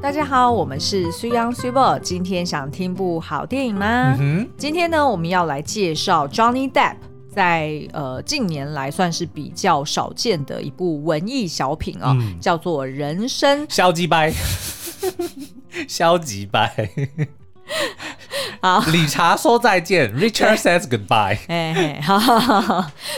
大家好，我们是苏阳苏博。今天想听部好电影吗？嗯、今天呢，我们要来介绍 Johnny Depp 在呃近年来算是比较少见的一部文艺小品哦，嗯、叫做《人生消极掰》。消极掰。好，理查说再见，Richard says goodbye。哎，好，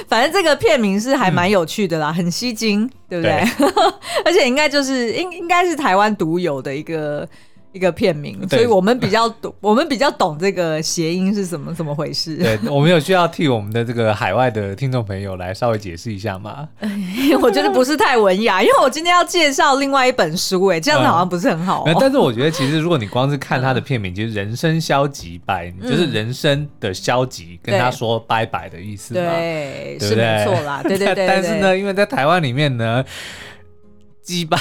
反正这个片名是还蛮有趣的啦，嗯、很吸睛，对不对？对 而且应该就是应应该是台湾独有的一个。一个片名，所以我们比较懂，我们比较懂这个谐音是什么怎么回事。对，我们有需要替我们的这个海外的听众朋友来稍微解释一下吗？我觉得不是太文雅，因为我今天要介绍另外一本书，哎，这样子好像不是很好，但是我觉得，其实如果你光是看它的 片名，其实“人生消极拜”，嗯，就是人生的消极，跟他说拜拜的意思。对，对，是没错啦。对对对，对。但是呢，因为在台湾里面呢，“鸡掰”。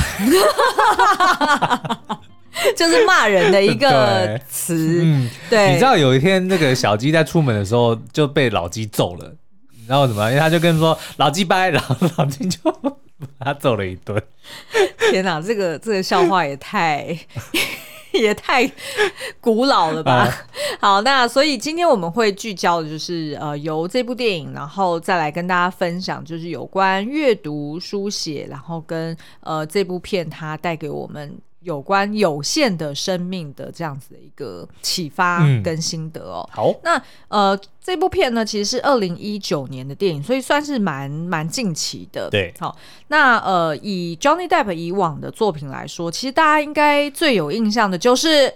就是骂人的一个 词，嗯，对。你知道有一天那个小鸡在出门的时候就被老鸡揍了，然后怎么？因为他就跟说老鸡掰，然后老鸡就把他揍了一顿。天哪，这个这个笑话也太 也太古老了吧？啊、好，那所以今天我们会聚焦的就是呃，由这部电影，然后再来跟大家分享，就是有关阅读、书写，然后跟呃这部片它带给我们。有关有限的生命的这样子的一个启发跟心得哦。嗯、好，那呃，这部片呢，其实是二零一九年的电影，所以算是蛮蛮近期的。对，好，那呃，以 Johnny Depp 以往的作品来说，其实大家应该最有印象的就是《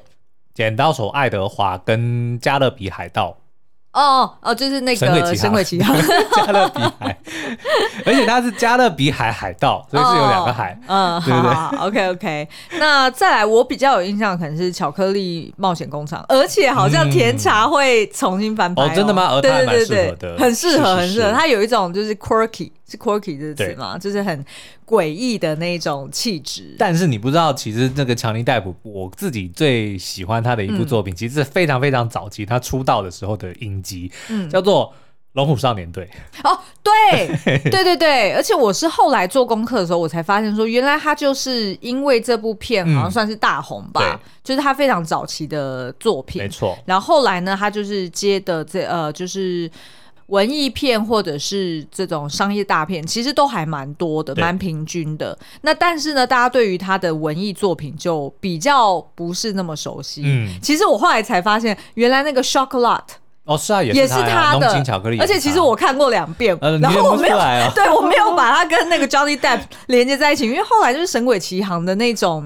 剪刀手爱德华》跟《加勒比海盗》。哦哦，就是那个《神鬼奇航》加勒比海，而且它是加勒比海海盗，所以是有两个海。嗯，对不对？OK OK。那再来，我比较有印象，可能是《巧克力冒险工厂》，而且好像甜茶会重新翻拍哦。真的吗？对对对对，很适合，很适合。它有一种就是 quirky。是 quirky 这个词吗？就是很诡异的那种气质。但是你不知道，其实那个强尼戴普，我自己最喜欢他的一部作品，嗯、其实是非常非常早期他出道的时候的影集，嗯、叫做《龙虎少年队》。哦，对，对对对，而且我是后来做功课的时候，我才发现说，原来他就是因为这部片好像算是大红吧，嗯、就是他非常早期的作品，没错。然后后来呢，他就是接的这呃，就是。文艺片或者是这种商业大片，其实都还蛮多的，蛮平均的。那但是呢，大家对于他的文艺作品就比较不是那么熟悉。嗯，其实我后来才发现，原来那个 Chocolat。哦，是啊，也是他的，浓情巧克力，而且其实我看过两遍，然后我没有，对我没有把它跟那个 Johnny Depp 连接在一起，因为后来就是《神鬼奇航》的那种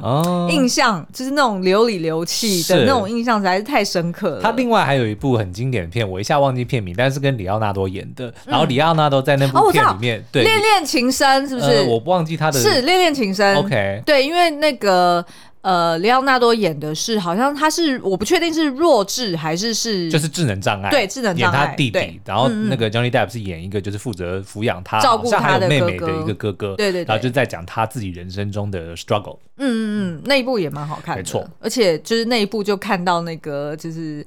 印象，就是那种流里流气的那种印象实在是太深刻了。他另外还有一部很经典的片，我一下忘记片名，但是跟李奥纳多演的，然后李奥纳多在那部片里面，对，《恋恋情深》是不是？我不忘记他的，是《恋恋情深》。OK，对，因为那个。呃，里奥纳多演的是，好像他是，我不确定是弱智还是是，就是智能障碍，对，智能障碍，演他弟弟，然后那个 Johnny Depp 是演一个就是负责抚养他、照顾他的妹妹的一个哥哥，对对，然后就在讲他自己人生中的 struggle。嗯嗯嗯，那一部也蛮好看的，没错，而且就是那一部就看到那个就是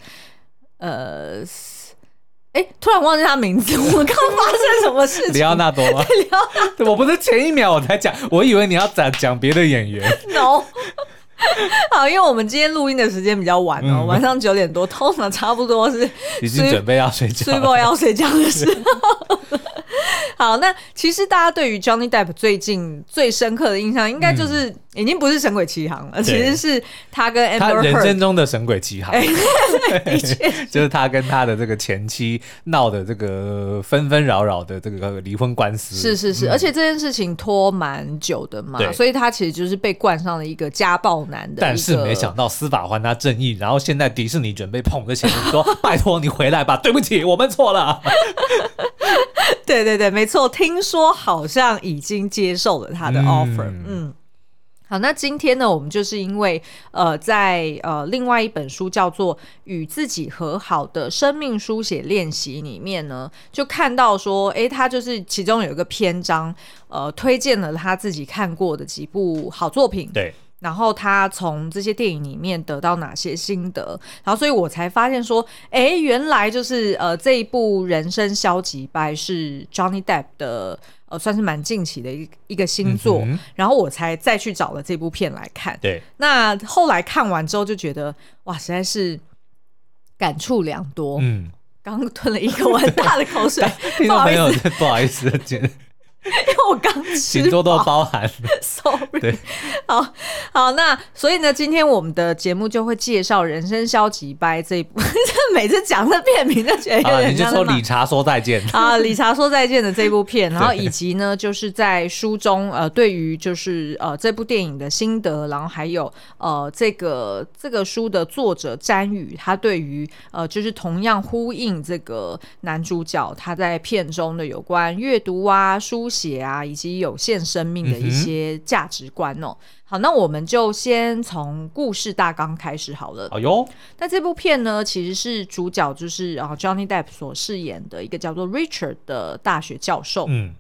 呃，哎，突然忘记他名字，我刚发生什么事情？里奥纳多吗？里奥纳多，我不是前一秒我才讲，我以为你要讲讲别的演员。No。好，因为我们今天录音的时间比较晚哦，嗯、晚上九点多，通常差不多是已经准备要睡觉，睡觉要睡觉的时候。好，那其实大家对于 Johnny Depp 最近最深刻的印象，应该就是已经不是《神鬼奇航》了，其实是他跟他人生中的《神鬼奇航》，就是他跟他的这个前妻闹的这个纷纷扰扰的这个离婚官司。是是是，而且这件事情拖蛮久的嘛，所以他其实就是被冠上了一个家暴男的。但是没想到司法还他正义，然后现在迪士尼准备捧着钱说：“拜托你回来吧，对不起，我们错了。”对对对，没错，听说好像已经接受了他的 offer。嗯，嗯，好，那今天呢，我们就是因为呃，在呃另外一本书叫做《与自己和好的生命书写练习》里面呢，就看到说，诶，他就是其中有一个篇章，呃，推荐了他自己看过的几部好作品。对。然后他从这些电影里面得到哪些心得？然后所以我才发现说，哎，原来就是呃这一部《人生消极掰》是 Johnny Depp 的呃算是蛮近期的一一个新作，嗯、然后我才再去找了这部片来看。对，那后来看完之后就觉得哇，实在是感触良多。嗯，刚吞了一个很大的口水，不好意思不好意思，因为我刚吃，请多多包涵。Sorry，对，好好，那所以呢，今天我们的节目就会介绍《人生消极掰》这一部。每次讲这片名就觉得有点、啊、你就说理查说再见啊，理查说再见的这部片，然后以及呢，就是在书中呃，对于就是呃这部电影的心得，然后还有呃这个这个书的作者詹宇，他对于呃就是同样呼应这个男主角他在片中的有关阅读啊书。写啊，以及有限生命的一些价值观哦。嗯、好，那我们就先从故事大纲开始好了。哎呦，那这部片呢，其实是主角就是啊 Johnny Depp 所饰演的一个叫做 Richard 的大学教授。嗯。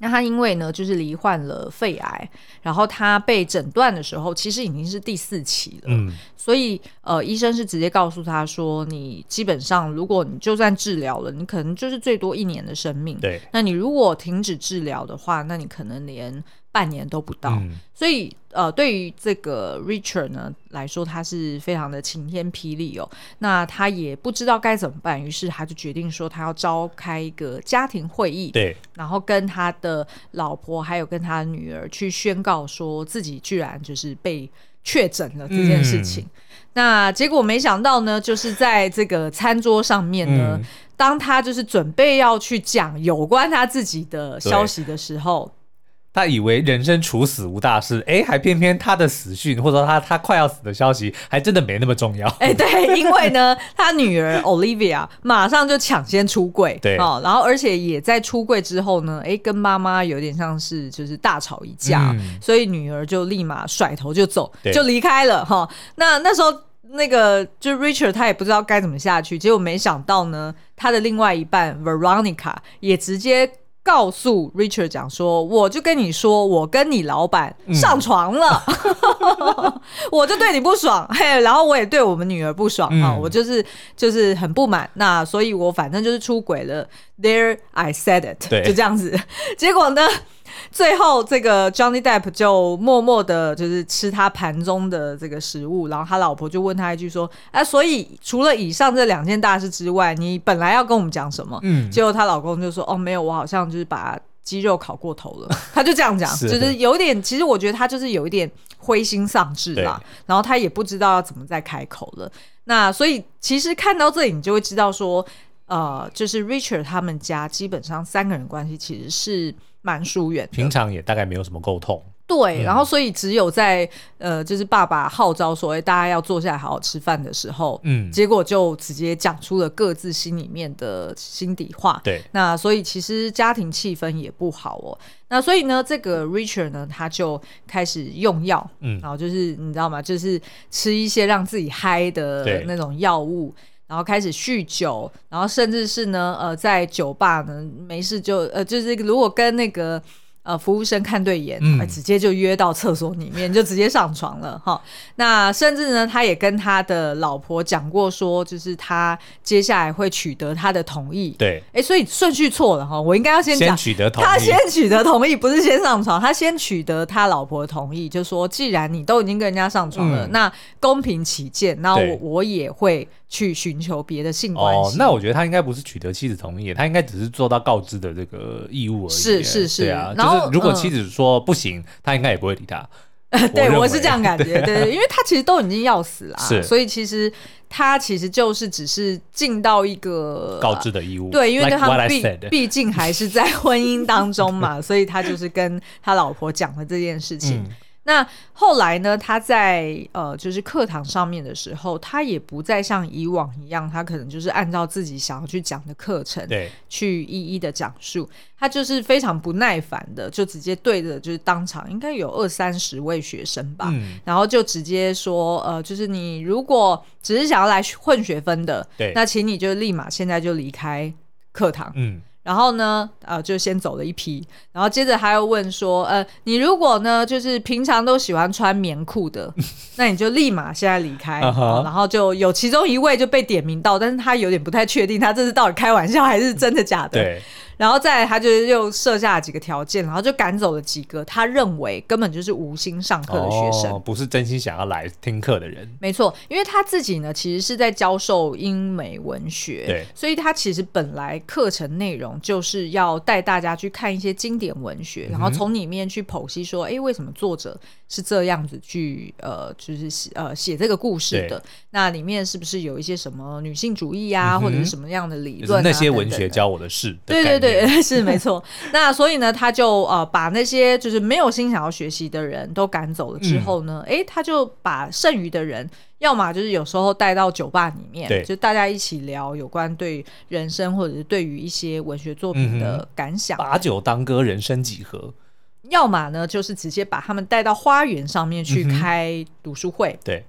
那他因为呢，就是罹患了肺癌，然后他被诊断的时候，其实已经是第四期了。嗯，所以呃，医生是直接告诉他说，你基本上如果你就算治疗了，你可能就是最多一年的生命。对，那你如果停止治疗的话，那你可能连。半年都不到，嗯、所以呃，对于这个 Richard 呢来说，他是非常的晴天霹雳哦。那他也不知道该怎么办，于是他就决定说，他要召开一个家庭会议，对，然后跟他的老婆还有跟他的女儿去宣告说自己居然就是被确诊了这件事情。嗯、那结果没想到呢，就是在这个餐桌上面呢，嗯、当他就是准备要去讲有关他自己的消息的时候。他以为人生处死无大事，哎，还偏偏他的死讯或者说他他快要死的消息，还真的没那么重要。哎，对，因为呢，他女儿 Olivia 马上就抢先出柜，对，哦，然后而且也在出柜之后呢，哎，跟妈妈有点像是就是大吵一架，嗯、所以女儿就立马甩头就走，就离开了哈、哦。那那时候那个就 Richard 他也不知道该怎么下去，结果没想到呢，他的另外一半 Veronica 也直接。告诉 Richard 讲说，我就跟你说，我跟你老板上床了，嗯、我就对你不爽，嘿，然后我也对我们女儿不爽。啊，嗯、我就是就是很不满，那所以我反正就是出轨了，There I said it，对。就这样子，结果呢？最后，这个 Johnny Depp 就默默的，就是吃他盘中的这个食物，然后他老婆就问他一句说：“哎、啊，所以除了以上这两件大事之外，你本来要跟我们讲什么？”嗯，结果她老公就说：“哦，没有，我好像就是把鸡肉烤过头了。”他就这样讲，是就是有点，其实我觉得他就是有一点灰心丧志啦，然后他也不知道要怎么再开口了。那所以其实看到这里，你就会知道说，呃，就是 Richard 他们家基本上三个人关系其实是。蛮疏远，平常也大概没有什么沟通。对，嗯、然后所以只有在呃，就是爸爸号召说，哎，大家要坐下来好好吃饭的时候，嗯，结果就直接讲出了各自心里面的心底话。对，那所以其实家庭气氛也不好哦。那所以呢，这个 Richard 呢，他就开始用药，嗯，然后就是你知道吗？就是吃一些让自己嗨的那种药物。然后开始酗酒，然后甚至是呢，呃，在酒吧呢，没事就呃，就是如果跟那个。呃，服务生看对眼，嗯、直接就约到厕所里面，就直接上床了哈。那甚至呢，他也跟他的老婆讲过，说就是他接下来会取得他的同意。对，哎，所以顺序错了哈，我应该要先取得同意，他先取得同意，不是先上床，他先取得他老婆的同意，就说既然你都已经跟人家上床了，嗯、那公平起见，那我我也会去寻求别的性关系。哦，那我觉得他应该不是取得妻子同意，他应该只是做到告知的这个义务而已。是是是，对啊，就是如果妻子说不行，嗯、他应该也不会理他。对，我是这样感觉，对，对，因为他其实都已经要死了，是所以其实他其实就是只是尽到一个告知的义务。对，因为他毕毕竟还是在婚姻当中嘛，所以他就是跟他老婆讲了这件事情。嗯那后来呢？他在呃，就是课堂上面的时候，他也不再像以往一样，他可能就是按照自己想要去讲的课程，对，去一一的讲述。他就是非常不耐烦的，就直接对着就是当场应该有二三十位学生吧，嗯、然后就直接说，呃，就是你如果只是想要来混学分的，对，那请你就立马现在就离开课堂，嗯。然后呢，呃，就先走了一批，然后接着还要问说，呃，你如果呢，就是平常都喜欢穿棉裤的，那你就立马现在离开。Uh. 然后就有其中一位就被点名到，但是他有点不太确定，他这是到底开玩笑还是真的假的？对。然后再来他就又设下了几个条件，然后就赶走了几个他认为根本就是无心上课的学生，哦，不是真心想要来听课的人。没错，因为他自己呢，其实是在教授英美文学，对，所以他其实本来课程内容就是要带大家去看一些经典文学，嗯、然后从里面去剖析说，哎，为什么作者是这样子去呃，就是写呃写这个故事的？那里面是不是有一些什么女性主义啊，嗯、或者是什么样的理论、啊？那些文学教我的事的。对对对，是 没错。那所以呢，他就呃把那些就是没有心想要学习的人都赶走了之后呢，哎、嗯，他就把剩余的人，要么就是有时候带到酒吧里面，就大家一起聊有关对人生或者是对于一些文学作品的感想，把酒当歌，人生几何。要么呢，就是直接把他们带到花园上面去开读书会，嗯、对。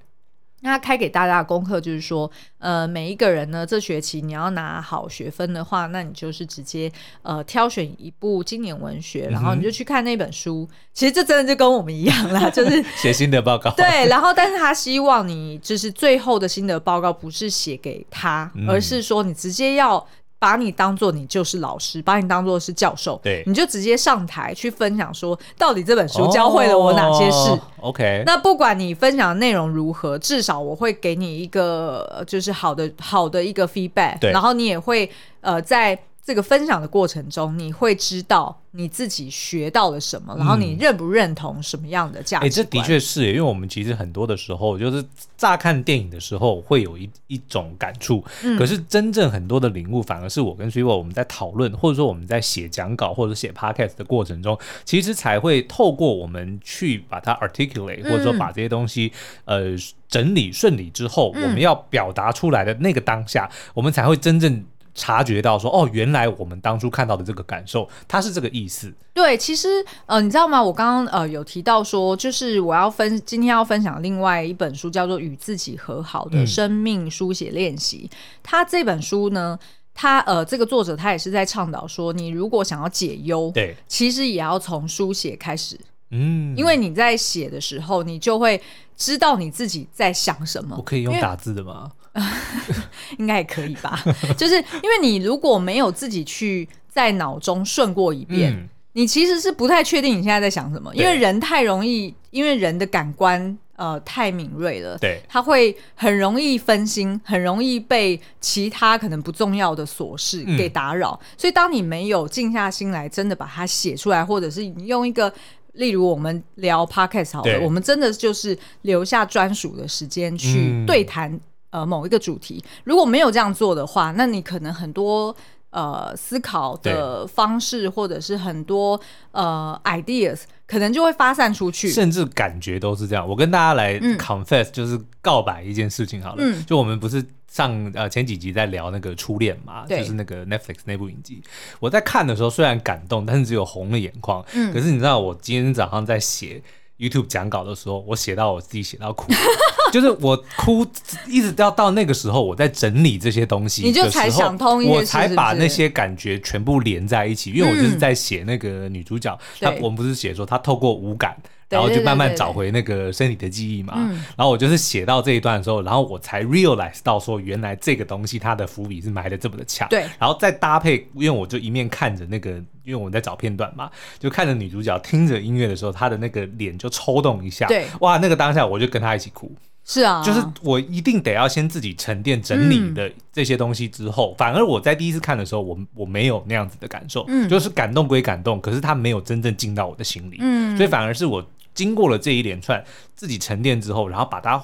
那他开给大家的功课就是说，呃，每一个人呢，这学期你要拿好学分的话，那你就是直接呃挑选一部经典文学，然后你就去看那本书。嗯、其实这真的就跟我们一样啦，就是写心得报告。对，然后但是他希望你就是最后的心得报告不是写给他，嗯、而是说你直接要。把你当做你就是老师，把你当做是教授，对，你就直接上台去分享，说到底这本书教会了我哪些事。哦、OK，那不管你分享的内容如何，至少我会给你一个就是好的好的一个 feedback，对，然后你也会呃在。这个分享的过程中，你会知道你自己学到了什么，嗯、然后你认不认同什么样的价值观？哎、欸，这的确是，因为我们其实很多的时候，就是乍看电影的时候会有一一种感触，嗯、可是真正很多的领悟，反而是我跟 Super 我们在讨论，或者说我们在写讲稿或者写 Podcast 的过程中，其实才会透过我们去把它 articulate，或者说把这些东西、嗯、呃整理顺理之后，嗯、我们要表达出来的那个当下，我们才会真正。察觉到说哦，原来我们当初看到的这个感受，它是这个意思。对，其实呃，你知道吗？我刚刚呃有提到说，就是我要分今天要分享另外一本书，叫做《与自己和好的生命书写练习》。它、嗯、这本书呢，它呃这个作者他也是在倡导说，你如果想要解忧，对，其实也要从书写开始。嗯，因为你在写的时候，你就会知道你自己在想什么。我可以用打字的吗？应该也可以吧，就是因为你如果没有自己去在脑中顺过一遍，嗯、你其实是不太确定你现在在想什么，因为人太容易，因为人的感官呃太敏锐了，对，他会很容易分心，很容易被其他可能不重要的琐事给打扰，嗯、所以当你没有静下心来，真的把它写出来，或者是你用一个。例如我们聊 podcast 好了，我们真的就是留下专属的时间去对谈、嗯、呃某一个主题。如果没有这样做的话，那你可能很多呃思考的方式，或者是很多呃 ideas，可能就会发散出去，甚至感觉都是这样。我跟大家来 confess，、嗯、就是告白一件事情好了，嗯、就我们不是。上呃前几集在聊那个初恋嘛，对就是那个 Netflix 那部影集。我在看的时候虽然感动，但是只有红了眼眶。嗯，可是你知道我今天早上在写 YouTube 讲稿的时候，我写到我自己写到哭，就是我哭一直要到那个时候，我在整理这些东西，你就才想通一些，我才把那些感觉全部连在一起。因为我就是在写那个女主角，她、嗯、我们不是写说她透过五感。然后就慢慢找回那个身体的记忆嘛。然后我就是写到这一段的时候，然后我才 realize 到说，原来这个东西它的伏笔是埋的这么的强。对。然后再搭配，因为我就一面看着那个，因为我们在找片段嘛，就看着女主角听着音乐的时候，她的那个脸就抽动一下。对。哇，那个当下我就跟她一起哭。是啊。就是我一定得要先自己沉淀整理的这些东西之后，反而我在第一次看的时候，我我没有那样子的感受。嗯。就是感动归感动，可是它没有真正进到我的心里。嗯。所以反而是我。经过了这一连串自己沉淀之后，然后把它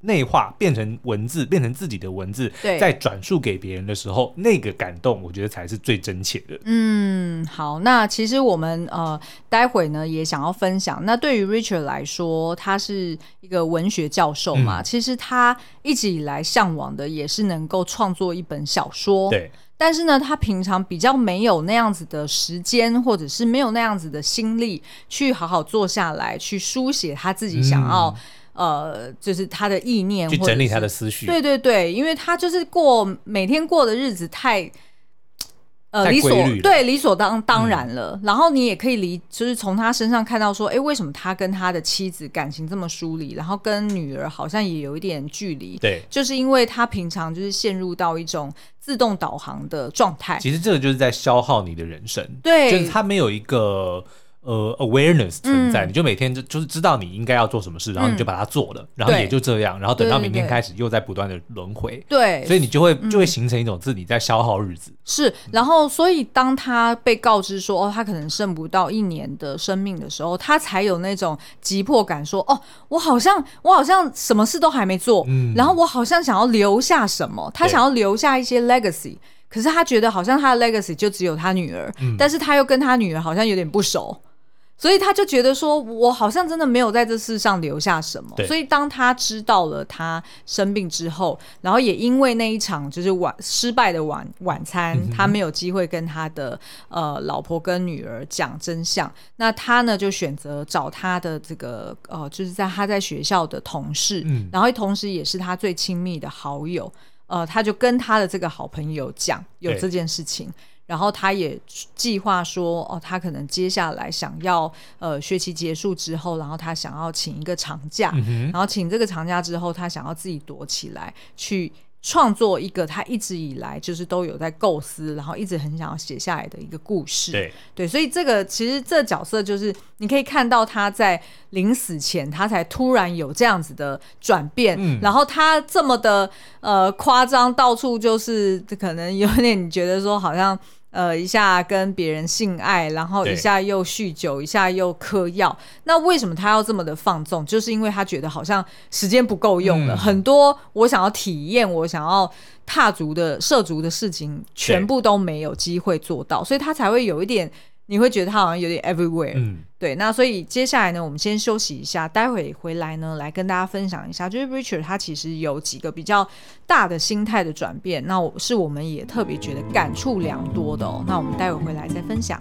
内化变成文字，变成自己的文字，对再转述给别人的时候，那个感动，我觉得才是最真切的。嗯，好，那其实我们呃，待会呢也想要分享。那对于 Richard 来说，他是一个文学教授嘛，嗯、其实他一直以来向往的也是能够创作一本小说。对。但是呢，他平常比较没有那样子的时间，或者是没有那样子的心力，去好好坐下来去书写他自己想要，嗯、呃，就是他的意念，去整理他的思绪。对对对，因为他就是过每天过的日子太，呃，理所对理所当当然了。嗯、然后你也可以理，就是从他身上看到说，哎，为什么他跟他的妻子感情这么疏离，然后跟女儿好像也有一点距离？对，就是因为他平常就是陷入到一种自动导航的状态。其实这个就是在消耗你的人生，对，就是他没有一个。呃，awareness 存在，嗯、你就每天就就是知道你应该要做什么事，嗯、然后你就把它做了，然后也就这样，然后等到明天开始又在不断的轮回，对，所以你就会就会形成一种自己在消耗日子。是，然后所以当他被告知说哦，他可能剩不到一年的生命的时候，他才有那种急迫感说，说哦，我好像我好像什么事都还没做，嗯，然后我好像想要留下什么，他想要留下一些 legacy，可是他觉得好像他的 legacy 就只有他女儿，嗯、但是他又跟他女儿好像有点不熟。所以他就觉得说，我好像真的没有在这世上留下什么。所以当他知道了他生病之后，然后也因为那一场就是晚失败的晚晚餐，嗯、他没有机会跟他的呃老婆跟女儿讲真相。那他呢就选择找他的这个呃，就是在他在学校的同事，嗯、然后同时也是他最亲密的好友。呃，他就跟他的这个好朋友讲有这件事情。然后他也计划说，哦，他可能接下来想要，呃，学期结束之后，然后他想要请一个长假，嗯、然后请这个长假之后，他想要自己躲起来，去创作一个他一直以来就是都有在构思，然后一直很想要写下来的一个故事。对，对，所以这个其实这个角色就是你可以看到他在临死前，他才突然有这样子的转变，嗯、然后他这么的呃夸张，到处就是可能有点你觉得说好像。呃，一下跟别人性爱，然后一下又酗酒，一下又嗑药。那为什么他要这么的放纵？就是因为他觉得好像时间不够用了，嗯、很多我想要体验、我想要踏足的涉足的事情，全部都没有机会做到，所以他才会有一点。你会觉得他好像有点 everywhere，嗯，对。那所以接下来呢，我们先休息一下，待会回来呢，来跟大家分享一下，就是 Richard 他其实有几个比较大的心态的转变，那我是我们也特别觉得感触良多的哦。那我们待会回来再分享。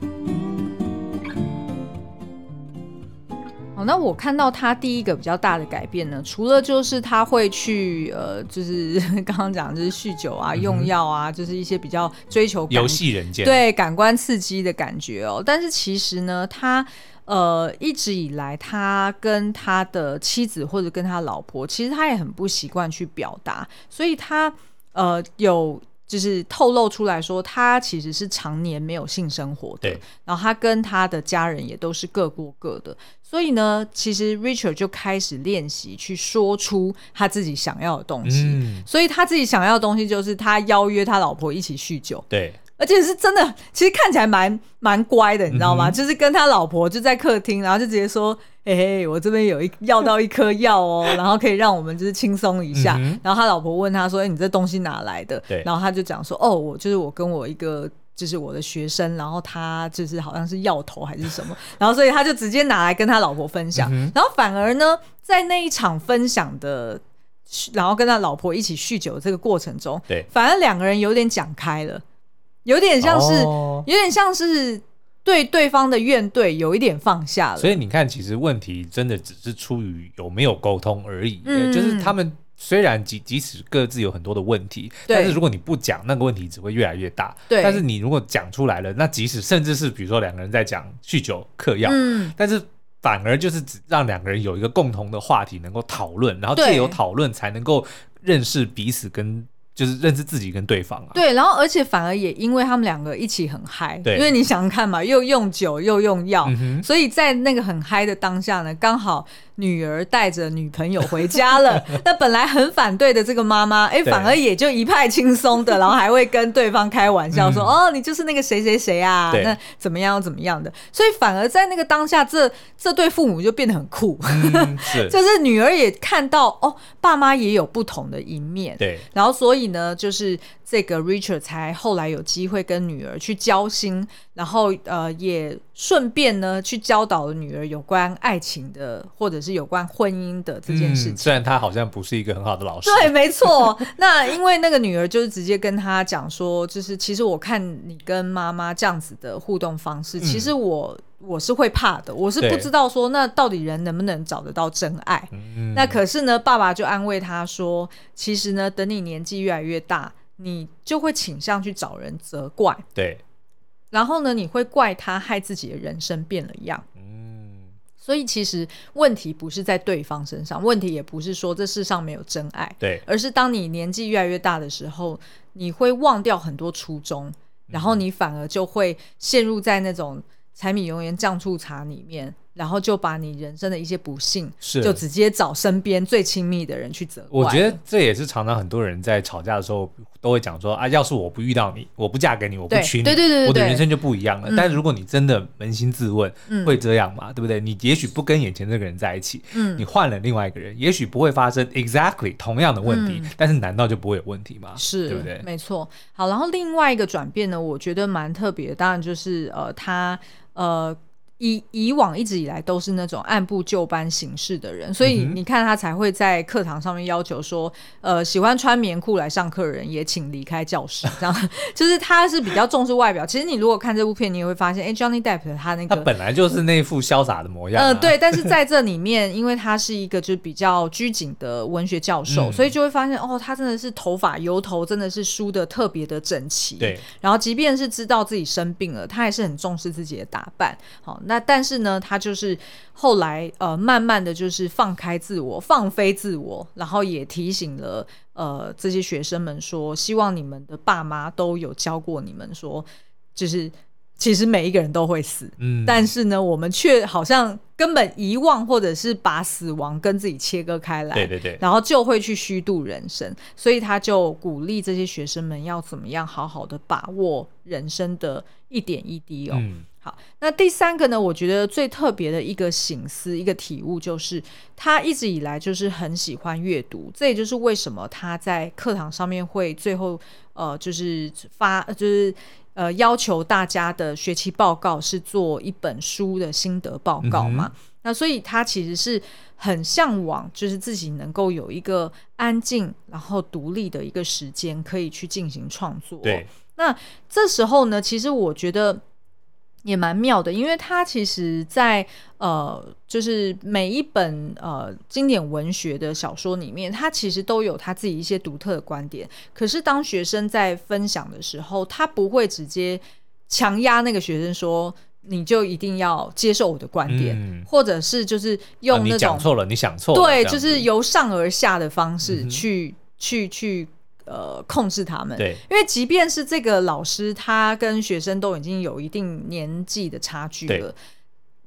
好，那我看到他第一个比较大的改变呢，除了就是他会去呃，就是 刚刚讲就是酗酒啊、用药啊，就是一些比较追求游戏人间对感官刺激的感觉哦。但是其实呢，他呃一直以来，他跟他的妻子或者跟他老婆，其实他也很不习惯去表达，所以他呃有。就是透露出来说，他其实是常年没有性生活的，对。然后他跟他的家人也都是各过各的，所以呢，其实 Richard 就开始练习去说出他自己想要的东西，嗯、所以他自己想要的东西就是他邀约他老婆一起酗酒，对。而且是真的，其实看起来蛮蛮乖的，你知道吗？嗯、就是跟他老婆就在客厅，然后就直接说：“嘿嘿，我这边有一要到一颗药哦，然后可以让我们就是轻松一下。嗯”然后他老婆问他说：“哎，你这东西哪来的？”对，然后他就讲说：“哦，我就是我跟我一个就是我的学生，然后他就是好像是药头还是什么，然后所以他就直接拿来跟他老婆分享。嗯、然后反而呢，在那一场分享的，然后跟他老婆一起酗酒这个过程中，对，反而两个人有点讲开了。”有点像是，哦、有点像是对对方的怨怼有一点放下了。所以你看，其实问题真的只是出于有没有沟通而已。嗯，就是他们虽然即即使各自有很多的问题，但是如果你不讲，那个问题只会越来越大。对，但是你如果讲出来了，那即使甚至是比如说两个人在讲酗酒、嗑药，嗯，但是反而就是只让两个人有一个共同的话题能够讨论，然后借由讨论才能够认识彼此跟。就是认识自己跟对方啊，对，然后而且反而也因为他们两个一起很嗨，对，因为你想想看嘛，又用酒又用药，嗯、所以在那个很嗨的当下呢，刚好。女儿带着女朋友回家了，那本来很反对的这个妈妈，哎、欸，反而也就一派轻松的，然后还会跟对方开玩笑说：“嗯、哦，你就是那个谁谁谁啊，那怎么样怎么样的。”所以反而在那个当下，这这对父母就变得很酷，嗯、是。就是女儿也看到哦，爸妈也有不同的一面，对，然后所以呢，就是。这个 Richard 才后来有机会跟女儿去交心，然后呃也顺便呢去教导了女儿有关爱情的或者是有关婚姻的这件事情。嗯，虽然他好像不是一个很好的老师，对，没错。那因为那个女儿就是直接跟他讲说，就是其实我看你跟妈妈这样子的互动方式，其实我我是会怕的，我是不知道说那到底人能不能找得到真爱。嗯，那可是呢，爸爸就安慰他说，其实呢，等你年纪越来越大。你就会倾向去找人责怪，对，然后呢，你会怪他害自己的人生变了样。嗯，所以其实问题不是在对方身上，问题也不是说这世上没有真爱，对，而是当你年纪越来越大的时候，你会忘掉很多初衷，然后你反而就会陷入在那种柴米油盐酱醋茶里面。然后就把你人生的一些不幸，是就直接找身边最亲密的人去责怪。我觉得这也是常常很多人在吵架的时候都会讲说啊，要是我不遇到你，我不嫁给你，我不娶你，对对对对，我的人生就不一样了。嗯、但是如果你真的扪心自问，嗯、会这样吗？对不对？你也许不跟眼前这个人在一起，嗯，你换了另外一个人，也许不会发生 exactly 同样的问题，嗯、但是难道就不会有问题吗？是，对不对？没错。好，然后另外一个转变呢，我觉得蛮特别的，当然就是呃，他呃。以以往一直以来都是那种按部就班行事的人，所以你看他才会在课堂上面要求说，呃，喜欢穿棉裤来上课的人也请离开教室。这样 就是他是比较重视外表。其实你如果看这部片，你也会发现，哎，Johnny Depp 他那个他本来就是那副潇洒的模样，啊。呃，对，但是在这里面，因为他是一个就是比较拘谨的文学教授，嗯、所以就会发现，哦，他真的是头发油头真的是梳的特别的整齐。对，然后即便是知道自己生病了，他还是很重视自己的打扮。好，那。那但是呢，他就是后来呃，慢慢的就是放开自我，放飞自我，然后也提醒了呃这些学生们说，希望你们的爸妈都有教过你们说，就是其实每一个人都会死，嗯，但是呢，我们却好像根本遗忘，或者是把死亡跟自己切割开来，对对对，然后就会去虚度人生，所以他就鼓励这些学生们要怎么样好好的把握人生的一点一滴哦。嗯好，那第三个呢？我觉得最特别的一个醒思、一个体悟，就是他一直以来就是很喜欢阅读。这也就是为什么他在课堂上面会最后呃，就是发，就是呃，要求大家的学期报告是做一本书的心得报告嘛。嗯、那所以他其实是很向往，就是自己能够有一个安静然后独立的一个时间，可以去进行创作。对，那这时候呢，其实我觉得。也蛮妙的，因为他其实在，在呃，就是每一本呃经典文学的小说里面，他其实都有他自己一些独特的观点。可是当学生在分享的时候，他不会直接强压那个学生说，你就一定要接受我的观点，嗯、或者是就是用那种、啊、你讲错了，你想错了，对，就是由上而下的方式去、嗯、去去。呃，控制他们，对，因为即便是这个老师，他跟学生都已经有一定年纪的差距了，对。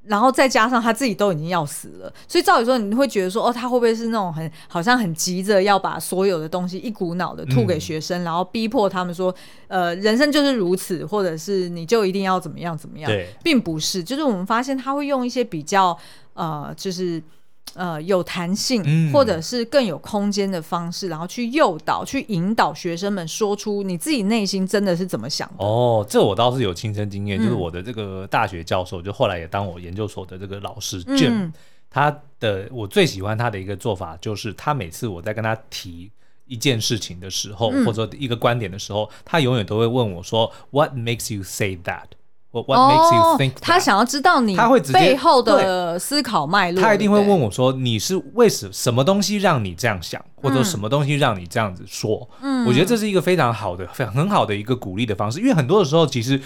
然后再加上他自己都已经要死了，所以照理说你会觉得说，哦，他会不会是那种很好像很急着要把所有的东西一股脑的吐给学生，嗯、然后逼迫他们说，呃，人生就是如此，或者是你就一定要怎么样怎么样，对，并不是，就是我们发现他会用一些比较呃，就是。呃，有弹性，嗯、或者是更有空间的方式，然后去诱导、去引导学生们说出你自己内心真的是怎么想的。哦，这我倒是有亲身经验，嗯、就是我的这个大学教授，就后来也当我研究所的这个老师 Jim，、嗯、他的我最喜欢他的一个做法，就是他每次我在跟他提一件事情的时候，嗯、或者一个观点的时候，他永远都会问我说：“What makes you say that？” What makes you think？他想要知道你他会背后的思考脉络。他一定会问我说：“你是为什什么东西让你这样想，或者什么东西让你这样子说？”嗯，我觉得这是一个非常好的、非常很好的一个鼓励的方式。因为很多的时候，其实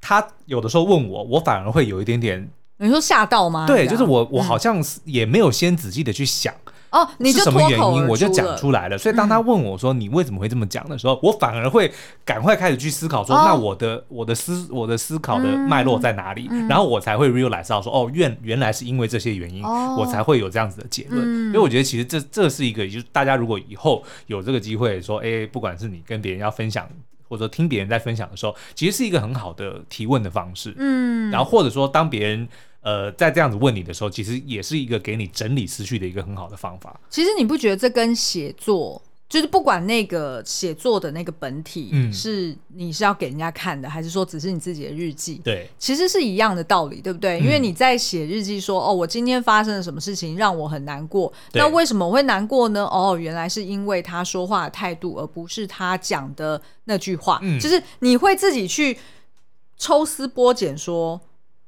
他有的时候问我，我反而会有一点点，你说吓到吗？对，就是我我好像也没有先仔细的去想。哦，你是什么原因？我就讲出来了。所以当他问我说你为什么会这么讲的时候，我反而会赶快开始去思考说，那我的我的思我的思考的脉络在哪里？然后我才会 realize 到说，哦，原原来是因为这些原因，我才会有这样子的结论。因为我觉得其实这这是一个，就是大家如果以后有这个机会说，哎，不管是你跟别人要分享，或者听别人在分享的时候，其实是一个很好的提问的方式。嗯，然后或者说当别人。呃，在这样子问你的时候，其实也是一个给你整理思绪的一个很好的方法。其实你不觉得这跟写作，就是不管那个写作的那个本体，嗯，是你是要给人家看的，还是说只是你自己的日记？对，其实是一样的道理，对不对？嗯，因为你在写日记说，哦，我今天发生了什么事情让我很难过，那为什么我会难过呢？哦，原来是因为他说话的态度，而不是他讲的那句话。嗯，就是你会自己去抽丝剥茧说。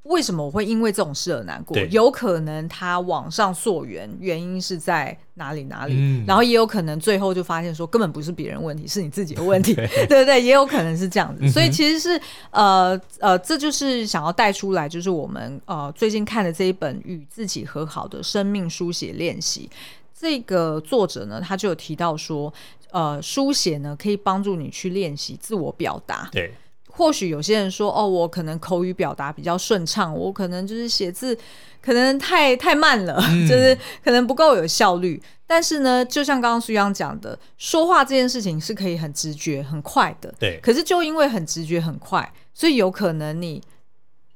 为什么我会因为这种事而难过？有可能他往上溯源，原因是在哪里哪里，嗯、然后也有可能最后就发现说根本不是别人问题，是你自己的问题，对 不对，对？也有可能是这样子。嗯、所以其实是呃呃，这就是想要带出来，就是我们呃最近看的这一本《与自己和好的生命书写练习》。这个作者呢，他就有提到说，呃，书写呢可以帮助你去练习自我表达。对。或许有些人说，哦，我可能口语表达比较顺畅，我可能就是写字可能太太慢了，嗯、就是可能不够有效率。但是呢，就像刚刚苏央讲的，说话这件事情是可以很直觉、很快的。对。可是就因为很直觉、很快，所以有可能你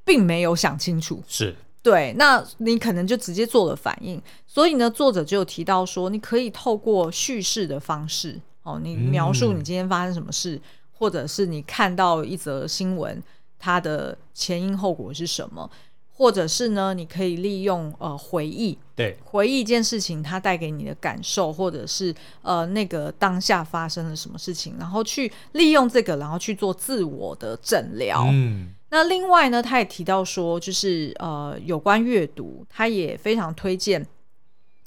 并没有想清楚。是。对，那你可能就直接做了反应。所以呢，作者就有提到说，你可以透过叙事的方式，哦，你描述你今天发生什么事。嗯或者是你看到一则新闻，它的前因后果是什么？或者是呢，你可以利用呃回忆，对，回忆一件事情它带给你的感受，或者是呃那个当下发生了什么事情，然后去利用这个，然后去做自我的诊疗。嗯，那另外呢，他也提到说，就是呃有关阅读，他也非常推荐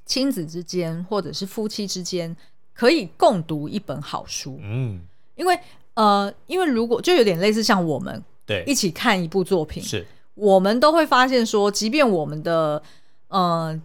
亲子之间或者是夫妻之间可以共读一本好书。嗯，因为。呃，因为如果就有点类似像我们对一起看一部作品，是我们都会发现说，即便我们的呃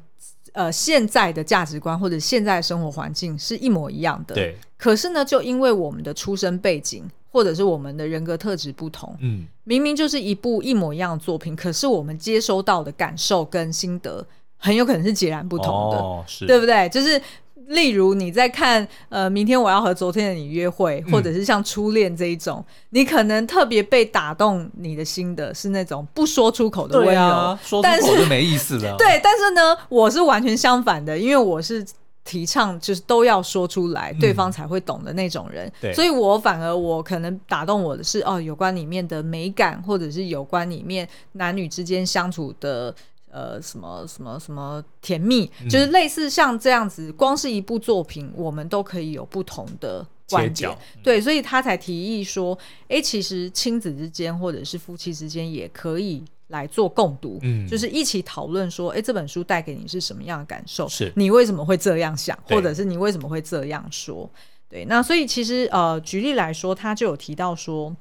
呃现在的价值观或者现在的生活环境是一模一样的，对，可是呢，就因为我们的出生背景或者是我们的人格特质不同，嗯，明明就是一部一模一样的作品，可是我们接收到的感受跟心得很有可能是截然不同的，哦，是，对不对？就是。例如你在看呃，明天我要和昨天的你约会，或者是像初恋这一种，嗯、你可能特别被打动你的心的是那种不说出口的温柔，啊、说出口就没意思了。对，但是呢，我是完全相反的，因为我是提倡就是都要说出来，对方才会懂的那种人。嗯，所以我反而我可能打动我的是哦，有关里面的美感，或者是有关里面男女之间相处的。呃，什么什么什么甜蜜，嗯、就是类似像这样子，光是一部作品，我们都可以有不同的观点。嗯、对，所以他才提议说，哎，其实亲子之间或者是夫妻之间也可以来做共读，嗯，就是一起讨论说，哎，这本书带给你是什么样的感受？是你为什么会这样想，或者是你为什么会这样说？对，那所以其实呃，举例来说，他就有提到说，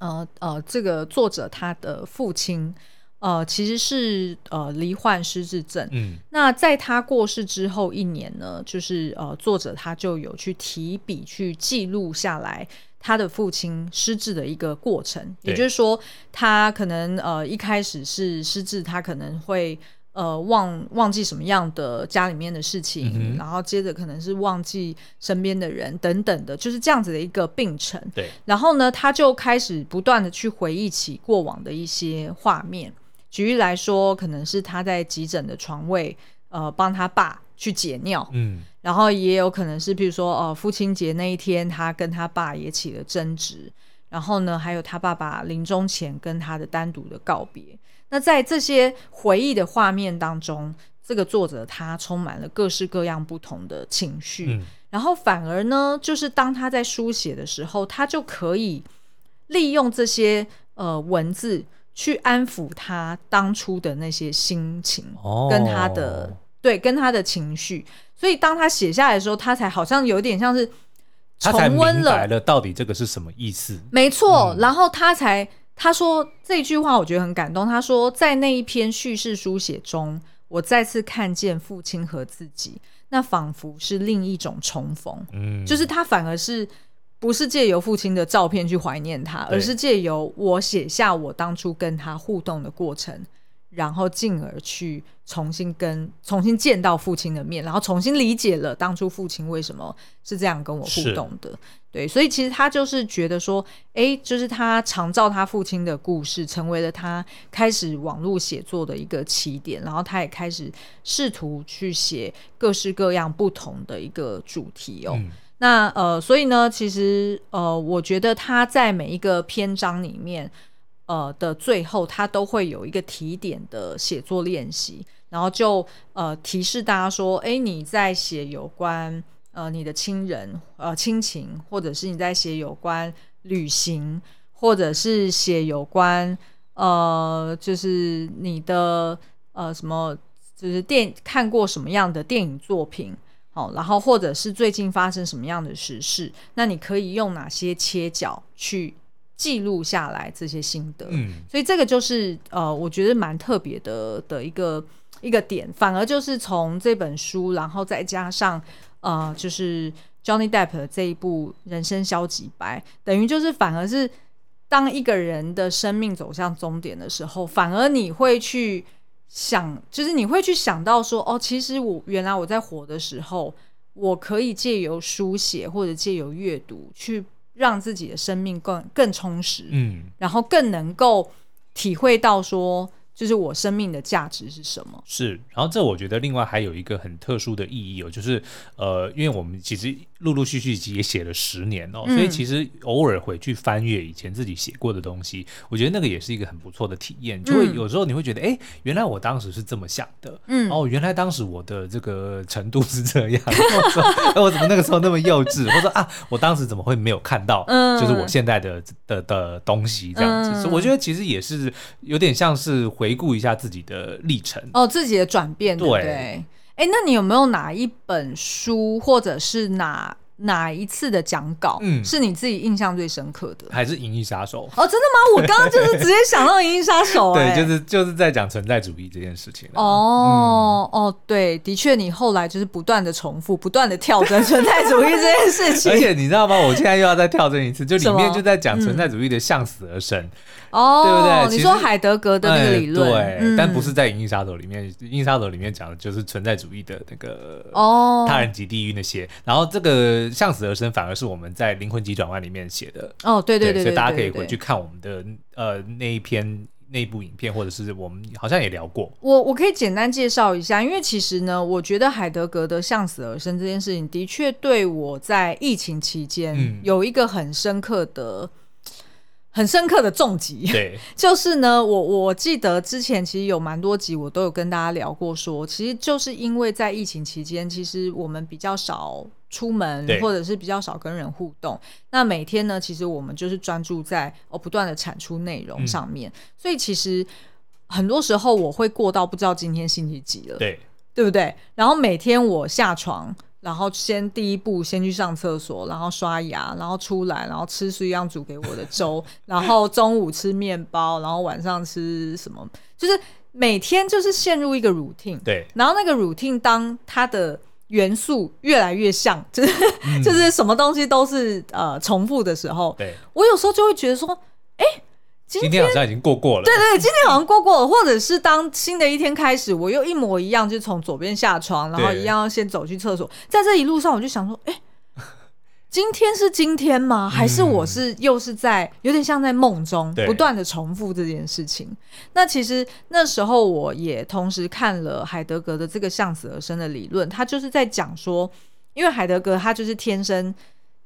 呃呃，这个作者他的父亲。呃，其实是呃罹患失智症。嗯，那在他过世之后一年呢，就是呃作者他就有去提笔去记录下来他的父亲失智的一个过程。也就是说，他可能呃一开始是失智，他可能会呃忘忘记什么样的家里面的事情，嗯，然后接着可能是忘记身边的人等等的，就是这样子的一个病程。对，然后呢，他就开始不断的去回忆起过往的一些画面。举例来说，可能是他在急诊的床位，呃，帮他爸去解尿，嗯，然后也有可能是，比如说，呃，父亲节那一天，他跟他爸也起了争执，然后呢，还有他爸爸临终前跟他的单独的告别。那在这些回忆的画面当中，这个作者他充满了各式各样不同的情绪，嗯，然后反而呢，就是当他在书写的时候，他就可以利用这些呃文字。去安抚他当初的那些心情，跟他的、哦、对，跟他的情绪。所以当他写下来的时候，他才好像有点像是重温了，了到底这个是什么意思。没错，嗯、然后他才他说这句话，我觉得很感动。他说，在那一篇叙事书写中，我再次看见父亲和自己，那仿佛是另一种重逢。嗯，就是他反而是。不是借由父亲的照片去怀念他，而是借由我写下我当初跟他互动的过程，然后进而去重新跟重新见到父亲的面，然后重新理解了当初父亲为什么是这样跟我互动的。对，所以其实他就是觉得说，哎，就是他常照他父亲的故事，成为了他开始网络写作的一个起点，然后他也开始试图去写各式各样不同的一个主题哦。嗯那呃，所以呢，其实呃，我觉得他在每一个篇章里面，呃的最后，他都会有一个提点的写作练习，然后就呃提示大家说，哎，你在写有关呃你的亲人呃亲情，或者是你在写有关旅行，或者是写有关呃，就是你的呃什么，就是电看过什么样的电影作品，好，然后或者是最近发生什么样的时事，那你可以用哪些切角去记录下来这些心得。嗯，所以这个就是呃，我觉得蛮特别的的一个一个点，反而就是从这本书，然后再加上呃，就是 Johnny Depp 的这一部《人生消极白》，等于就是反而是。当一个人的生命走向终点的时候，反而你会去想，就是你会去想到说，哦，其实我原来我在火的时候，我可以借由书写或者借由阅读，去让自己的生命更更充实，嗯，然后更能够体会到说。就是我生命的价值是什么？是，然后这我觉得另外还有一个很特殊的意义哦，就是呃，因为我们其实陆陆续续也写了十年哦，嗯、所以其实偶尔回去翻阅以前自己写过的东西，我觉得那个也是一个很不错的体验。就会有时候你会觉得，哎、嗯，原来我当时是这么想的，嗯，哦，原来当时我的这个程度是这样，我说，哎，我怎么那个时候那么幼稚？或者说啊，我当时怎么会没有看到，就是我现在的的的东西这样子？嗯、所以我觉得其实也是有点像是。回顾一下自己的历程哦，自己的转变，对？哎，那你有没有哪一本书，或者是哪？哪一次的讲稿，嗯，是你自己印象最深刻的？还是《银翼杀手》？哦，真的吗？我刚刚就是直接想到《银翼杀手》。对，就是就是在讲存在主义这件事情。哦哦，对，的确，你后来就是不断的重复，不断的跳针存在主义这件事情。而且你知道吗？我现在又要再跳针一次，就里面就在讲存在主义的向死而生，哦，对不对？你说海德格的那个理论，对，但不是在《银翼杀手》里面，《银翼杀手》里面讲的就是存在主义的那个哦，他人及地狱那些，然后这个。向死而生反而是我们在《灵魂急转弯》里面写的哦，对对对，对，所以大家可以回去看我们的呃那一篇那部影片，或者是我们好像也聊过。我我可以简单介绍一下，因为其实呢，我觉得海德格的向死而生这件事情的确对我在疫情期间有一个很深刻的。很深刻的重击，对，就是呢，我我记得之前其实有蛮多集，我都有跟大家聊过说，说其实就是因为在疫情期间，其实我们比较少出门，或者是比较少跟人互动，那每天呢，其实我们就是专注在哦不断的产出内容上面，嗯，所以其实很多时候我会过到不知道今天星期几了，对，对不对？然后每天我下床。然后先第一步先去上厕所，然后刷牙，然后出来，然后吃苏一样煮给我的粥，然后中午吃面包，然后晚上吃什么？就是每天就是陷入一个 routine。对。然后那个 routine 当它的元素越来越像，就是、嗯、就是什么东西都是呃重复的时候，对，我有时候就会觉得说，哎。今天，今天好像已经过过了，对对，今天好像过过了，或者是当新的一天开始，我又一模一样，就从左边下床，然后一样要先走去厕所，在这一路上，我就想说，哎，今天是今天吗？还是我是又是在有点像在梦中不断的重复这件事情？那其实那时候我也同时看了海德格的这个向死而生的理论，他就是在讲说，因为海德格他就是天生。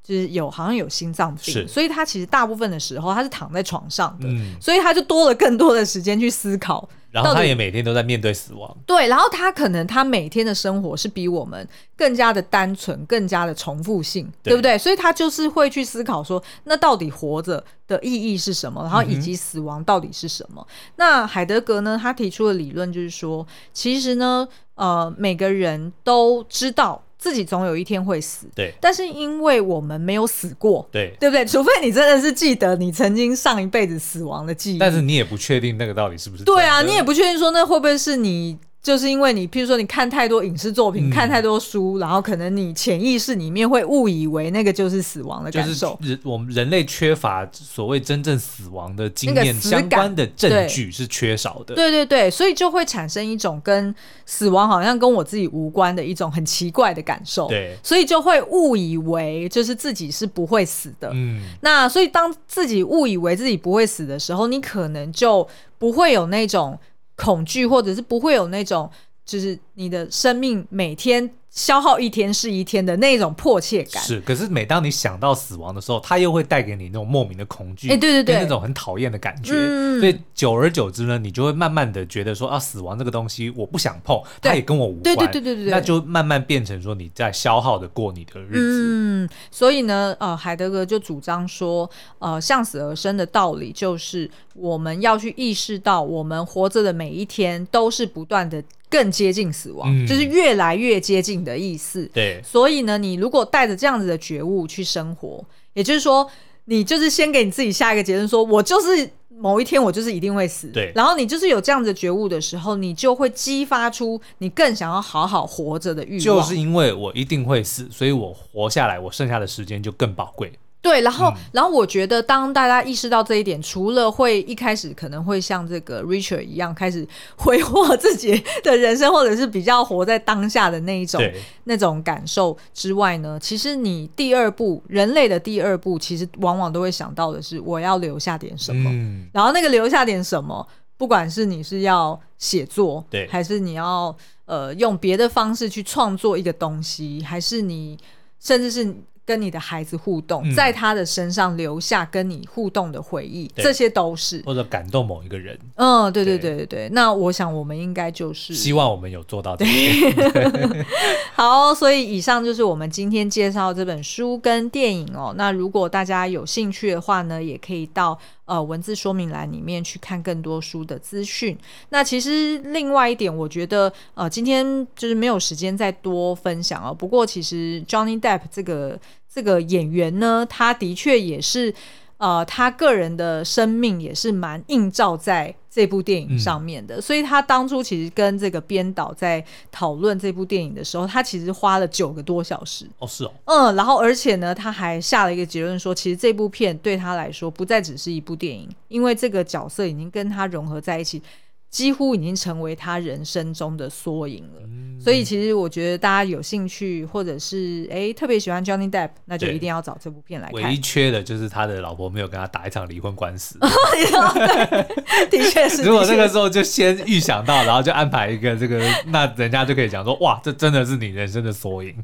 就是有好像有心脏病，所以他其实大部分的时候他是躺在床上的，嗯、所以他就多了更多的时间去思考。然后他也每天都在面对死亡。对，然后他可能他每天的生活是比我们更加的单纯，更加的重复性，对，对不对？所以他就是会去思考说，那到底活着的意义是什么？然后以及死亡到底是什么？嗯、那海德格呢？他提出的理论就是说，其实呢，呃，每个人都知道。自己总有一天会死，对。但是因为我们没有死过，对，对不对？除非你真的是记得你曾经上一辈子死亡的记忆，但是你也不确定那个到底是不是。对啊，你也不确定说那会不会是你。就是因为你，譬如说你看太多影视作品，嗯、看太多书，然后可能你潜意识里面会误以为那个就是死亡的感受。就是人我们人类缺乏所谓真正死亡的经验相关的证据是缺少的。对对对，所以就会产生一种跟死亡好像跟我自己无关的一种很奇怪的感受。对，所以就会误以为就是自己是不会死的。嗯，那所以当自己误以为自己不会死的时候，你可能就不会有那种。恐惧，或者是不会有那种，就是你的生命每天消耗一天是一天的那种迫切感。是，可是每当你想到死亡的时候，它又会带给你那种莫名的恐惧，哎，对对对，那种很讨厌的感觉。嗯、所以久而久之呢，你就会慢慢的觉得说啊，死亡这个东西我不想碰，它也跟我无关。对对对对对，那就慢慢变成说你在消耗的过你的日子。嗯，所以呢，呃，海德格就主张说，呃，向死而生的道理就是我们要去意识到，我们活着的每一天都是不断的。更接近死亡，嗯，就是越来越接近的意思。对，所以呢，你如果带着这样子的觉悟去生活，也就是说，你就是先给你自己下一个结论，说我就是某一天我就是一定会死。对，然后你就是有这样子的觉悟的时候，你就会激发出你更想要好好活着的欲望。就是因为我一定会死，所以我活下来，我剩下的时间就更宝贵。对，然后，嗯、然后我觉得，当大家意识到这一点，除了会一开始可能会像这个 Richard 一样开始挥霍自己的人生，或者是比较活在当下的那一种那种感受之外呢，其实你第二步，人类的第二步，其实往往都会想到的是，我要留下点什么。嗯、然后那个留下点什么，不管是你是要写作，对，还是你要呃用别的方式去创作一个东西，还是你甚至是。跟你的孩子互动，嗯、在他的身上留下跟你互动的回忆，这些都是或者感动某一个人。嗯，对对对对对。那我想我们应该就是希望我们有做到这点。好，所以以上就是我们今天介绍这本书跟电影哦。那如果大家有兴趣的话呢，也可以到呃文字说明栏里面去看更多书的资讯。那其实另外一点，我觉得呃今天就是没有时间再多分享哦。不过其实 Johnny Depp 这个。这个演员呢，他的确也是，呃，他个人的生命也是蛮映照在这部电影上面的。嗯、所以他当初其实跟这个编导在讨论这部电影的时候，他其实花了九个多小时。哦，是哦，嗯，然后而且呢，他还下了一个结论说，其实这部片对他来说不再只是一部电影，因为这个角色已经跟他融合在一起。几乎已经成为他人生中的缩影了，嗯、所以其实我觉得大家有兴趣，或者是哎特别喜欢 Johnny Depp，那就一定要找这部片来看。唯一缺的就是他的老婆没有跟他打一场离婚官司。的确是。如果那个时候就先预想到，然后就安排一个这个，那人家就可以讲说，哇，这真的是你人生的缩影。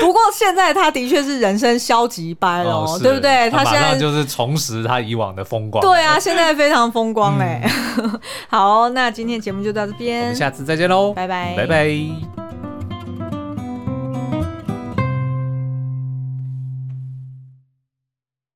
不过现在他的确是人生消极掰了，哦、对不对？他现在就是重拾他以往的风光。对啊，现在非常风光哎。嗯、好，那。今天节目就到这边，我们下次再见喽，拜拜，拜拜。